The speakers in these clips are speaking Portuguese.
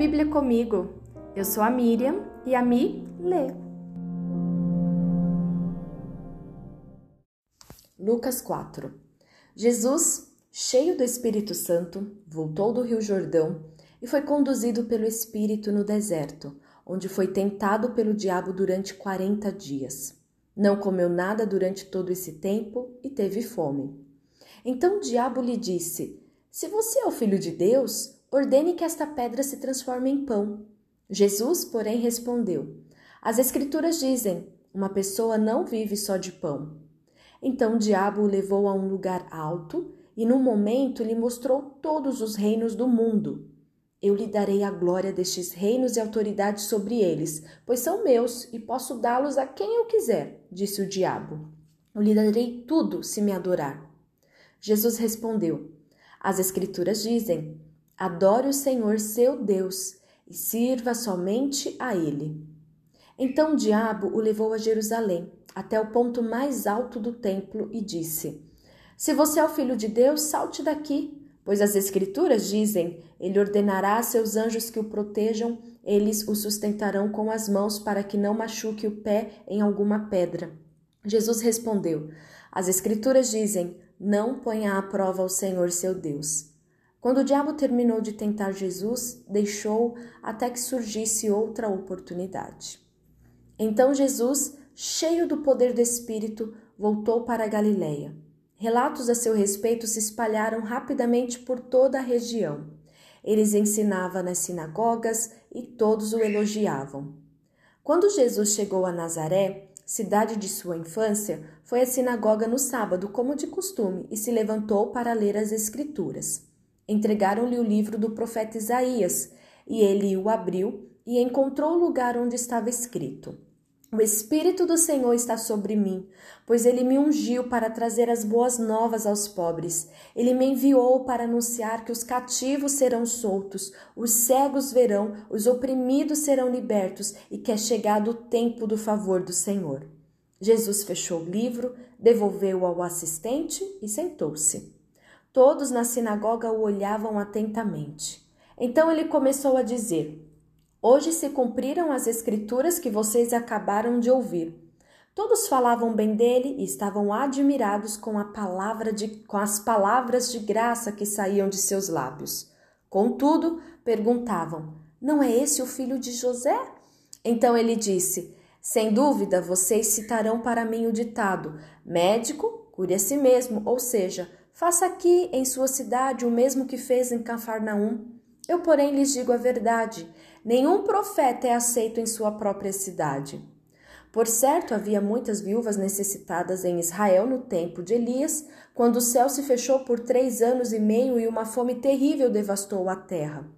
Bíblia comigo. Eu sou a Miriam e a Mi lê. Lucas 4 Jesus, cheio do Espírito Santo, voltou do Rio Jordão e foi conduzido pelo Espírito no deserto, onde foi tentado pelo diabo durante quarenta dias. Não comeu nada durante todo esse tempo e teve fome. Então o diabo lhe disse: Se você é o filho de Deus, ordene que esta pedra se transforme em pão. Jesus, porém, respondeu: As Escrituras dizem: Uma pessoa não vive só de pão. Então o diabo o levou a um lugar alto e, num momento, lhe mostrou todos os reinos do mundo. Eu lhe darei a glória destes reinos e autoridade sobre eles, pois são meus e posso dá-los a quem eu quiser, disse o diabo. Eu lhe darei tudo se me adorar. Jesus respondeu: As Escrituras dizem: Adore o Senhor seu Deus e sirva somente a Ele. Então o diabo o levou a Jerusalém, até o ponto mais alto do templo, e disse: Se você é o filho de Deus, salte daqui, pois as Escrituras dizem: Ele ordenará a seus anjos que o protejam, eles o sustentarão com as mãos para que não machuque o pé em alguma pedra. Jesus respondeu: As Escrituras dizem: Não ponha à prova o Senhor seu Deus. Quando o diabo terminou de tentar Jesus, deixou até que surgisse outra oportunidade. Então Jesus, cheio do poder do Espírito, voltou para a Galiléia. Relatos a seu respeito se espalharam rapidamente por toda a região. Eles ensinava nas sinagogas e todos o elogiavam. Quando Jesus chegou a Nazaré, cidade de sua infância, foi à sinagoga no sábado, como de costume, e se levantou para ler as Escrituras. Entregaram-lhe o livro do profeta Isaías, e ele o abriu e encontrou o lugar onde estava escrito: O Espírito do Senhor está sobre mim, pois ele me ungiu para trazer as boas novas aos pobres. Ele me enviou para anunciar que os cativos serão soltos, os cegos verão, os oprimidos serão libertos e que é chegado o tempo do favor do Senhor. Jesus fechou o livro, devolveu-o ao assistente e sentou-se. Todos na sinagoga o olhavam atentamente. Então ele começou a dizer: Hoje se cumpriram as escrituras que vocês acabaram de ouvir. Todos falavam bem dele e estavam admirados com, a palavra de, com as palavras de graça que saíam de seus lábios. Contudo, perguntavam: Não é esse o filho de José? Então ele disse: Sem dúvida, vocês citarão para mim o ditado: Médico, cure a si mesmo, ou seja, Faça aqui em sua cidade o mesmo que fez em Cafarnaum. Eu, porém, lhes digo a verdade: nenhum profeta é aceito em sua própria cidade. Por certo, havia muitas viúvas necessitadas em Israel no tempo de Elias, quando o céu se fechou por três anos e meio e uma fome terrível devastou a terra.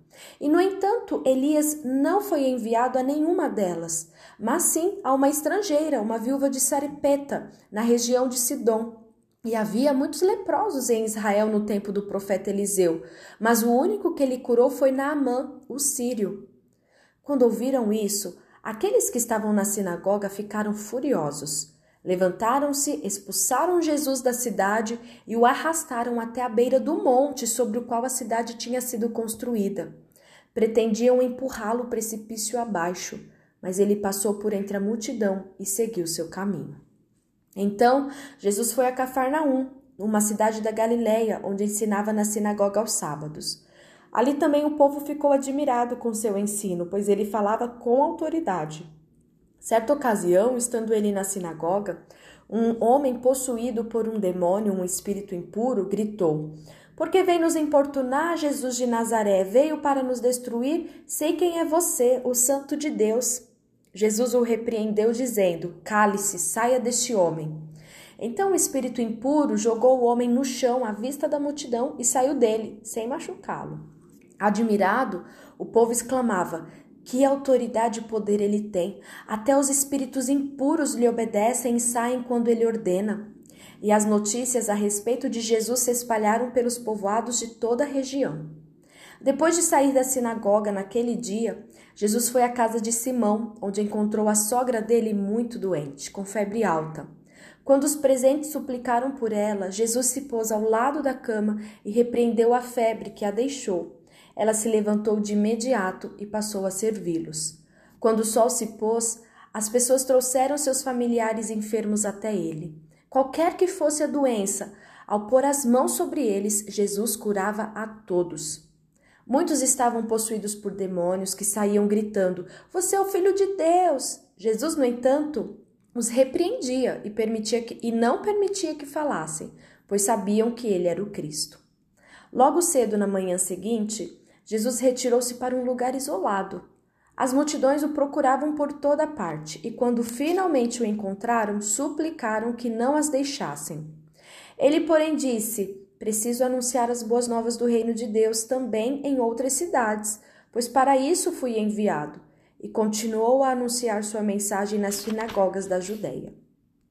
E, no entanto, Elias não foi enviado a nenhuma delas, mas sim a uma estrangeira, uma viúva de Sarepeta, na região de Sidom. E havia muitos leprosos em Israel no tempo do profeta Eliseu, mas o único que ele curou foi Naamã, o sírio. Quando ouviram isso, aqueles que estavam na sinagoga ficaram furiosos. Levantaram-se, expulsaram Jesus da cidade e o arrastaram até a beira do monte sobre o qual a cidade tinha sido construída. Pretendiam empurrá-lo precipício abaixo, mas ele passou por entre a multidão e seguiu seu caminho. Então, Jesus foi a Cafarnaum, uma cidade da Galiléia, onde ensinava na sinagoga aos sábados. Ali também o povo ficou admirado com seu ensino, pois ele falava com autoridade. Certa ocasião, estando ele na sinagoga, um homem possuído por um demônio, um espírito impuro, gritou: Porque vem nos importunar, Jesus de Nazaré? Veio para nos destruir? Sei quem é você, o Santo de Deus. Jesus o repreendeu, dizendo: Cale-se, saia deste homem. Então o espírito impuro jogou o homem no chão à vista da multidão e saiu dele, sem machucá-lo. Admirado, o povo exclamava: Que autoridade e poder ele tem! Até os espíritos impuros lhe obedecem e saem quando ele ordena. E as notícias a respeito de Jesus se espalharam pelos povoados de toda a região. Depois de sair da sinagoga naquele dia, Jesus foi à casa de Simão, onde encontrou a sogra dele muito doente, com febre alta. Quando os presentes suplicaram por ela, Jesus se pôs ao lado da cama e repreendeu a febre que a deixou. ela se levantou de imediato e passou a servi-los. Quando o sol se pôs, as pessoas trouxeram seus familiares enfermos até ele. Qualquer que fosse a doença, ao pôr as mãos sobre eles, Jesus curava a todos. Muitos estavam possuídos por demônios que saíam gritando: Você é o filho de Deus! Jesus, no entanto, os repreendia e, permitia que, e não permitia que falassem, pois sabiam que ele era o Cristo. Logo cedo na manhã seguinte, Jesus retirou-se para um lugar isolado. As multidões o procuravam por toda parte e, quando finalmente o encontraram, suplicaram que não as deixassem. Ele, porém, disse: Preciso anunciar as boas novas do reino de Deus também em outras cidades, pois para isso fui enviado. E continuou a anunciar sua mensagem nas sinagogas da Judéia.